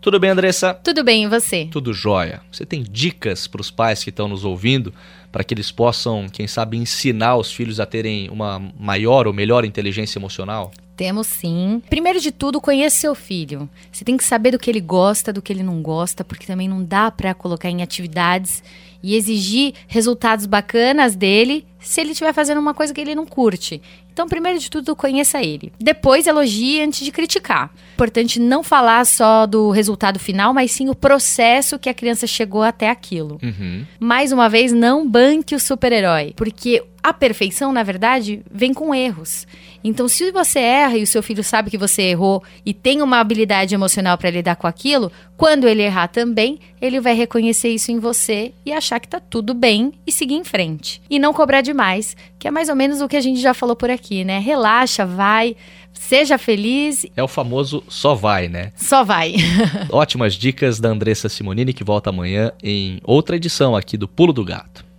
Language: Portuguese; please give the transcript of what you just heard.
Tudo bem, Andressa? Tudo bem, e você? Tudo jóia. Você tem dicas para os pais que estão nos ouvindo para que eles possam, quem sabe, ensinar os filhos a terem uma maior ou melhor inteligência emocional? Temos sim. Primeiro de tudo, conheça seu filho. Você tem que saber do que ele gosta, do que ele não gosta, porque também não dá para colocar em atividades e exigir resultados bacanas dele se ele estiver fazendo uma coisa que ele não curte. Então, primeiro de tudo, conheça ele. Depois, elogie antes de criticar. Importante não falar só do resultado final, mas sim o processo que a criança chegou até aquilo. Uhum. Mais uma vez, não banque o super-herói, porque a perfeição, na verdade, vem com erros. Então, se você erra e o seu filho sabe que você errou e tem uma habilidade emocional para lidar com aquilo, quando ele errar também, ele vai reconhecer isso em você e achar que tá tudo bem e seguir em frente. E não cobrar demais, que é mais ou menos o que a gente já falou por aqui, né? Relaxa, vai, seja feliz. É o famoso só vai, né? Só vai. Ótimas dicas da Andressa Simonini que volta amanhã em outra edição aqui do Pulo do Gato.